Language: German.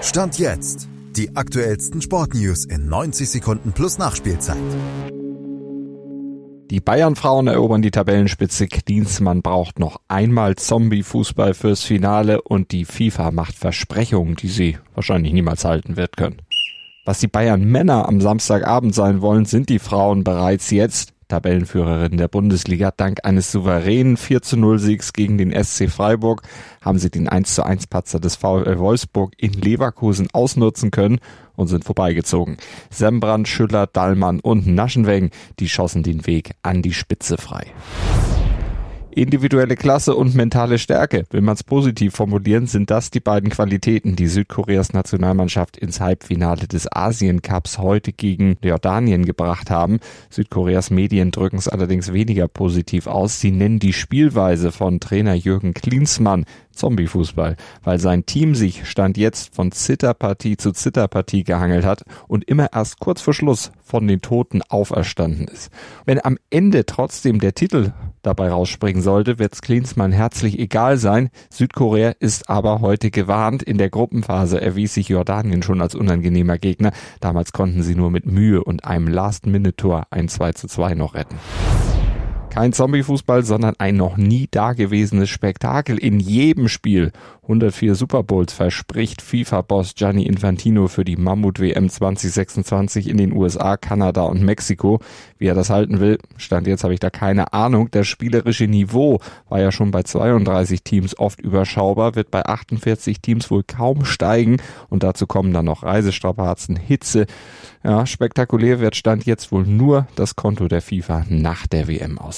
Stand jetzt. Die aktuellsten Sportnews in 90 Sekunden plus Nachspielzeit. Die Bayern-Frauen erobern die Tabellenspitze. Klinsmann braucht noch einmal Zombie-Fußball fürs Finale und die FIFA macht Versprechungen, die sie wahrscheinlich niemals halten wird können. Was die Bayern-Männer am Samstagabend sein wollen, sind die Frauen bereits jetzt. Tabellenführerin der Bundesliga. Dank eines souveränen 4 zu 0 Siegs gegen den SC Freiburg haben sie den 1 zu 1 Patzer des VfL Wolfsburg in Leverkusen ausnutzen können und sind vorbeigezogen. Sembrand, Schüller, Dallmann und Naschenweng, die schossen den Weg an die Spitze frei. Individuelle Klasse und mentale Stärke, will man es positiv formulieren, sind das die beiden Qualitäten, die Südkoreas Nationalmannschaft ins Halbfinale des Asien Cups heute gegen Jordanien gebracht haben. Südkoreas Medien drücken es allerdings weniger positiv aus. Sie nennen die Spielweise von Trainer Jürgen Klinsmann Zombie-Fußball, weil sein Team sich Stand jetzt von Zitterpartie zu Zitterpartie gehangelt hat und immer erst kurz vor Schluss von den Toten auferstanden ist. Wenn am Ende trotzdem der Titel dabei rausspringen sollte, wird's Klinsmann herzlich egal sein. Südkorea ist aber heute gewarnt. In der Gruppenphase erwies sich Jordanien schon als unangenehmer Gegner. Damals konnten sie nur mit Mühe und einem Last-Minute-Tor ein 2 zu 2 noch retten. Kein Zombie-Fußball, sondern ein noch nie dagewesenes Spektakel in jedem Spiel. 104 Super Bowls verspricht FIFA-Boss Gianni Infantino für die Mammut-WM 2026 in den USA, Kanada und Mexiko. Wie er das halten will, stand jetzt habe ich da keine Ahnung. Das spielerische Niveau war ja schon bei 32 Teams oft überschaubar, wird bei 48 Teams wohl kaum steigen und dazu kommen dann noch Reisestrapazen, Hitze. Ja, spektakulär wird Stand jetzt wohl nur das Konto der FIFA nach der WM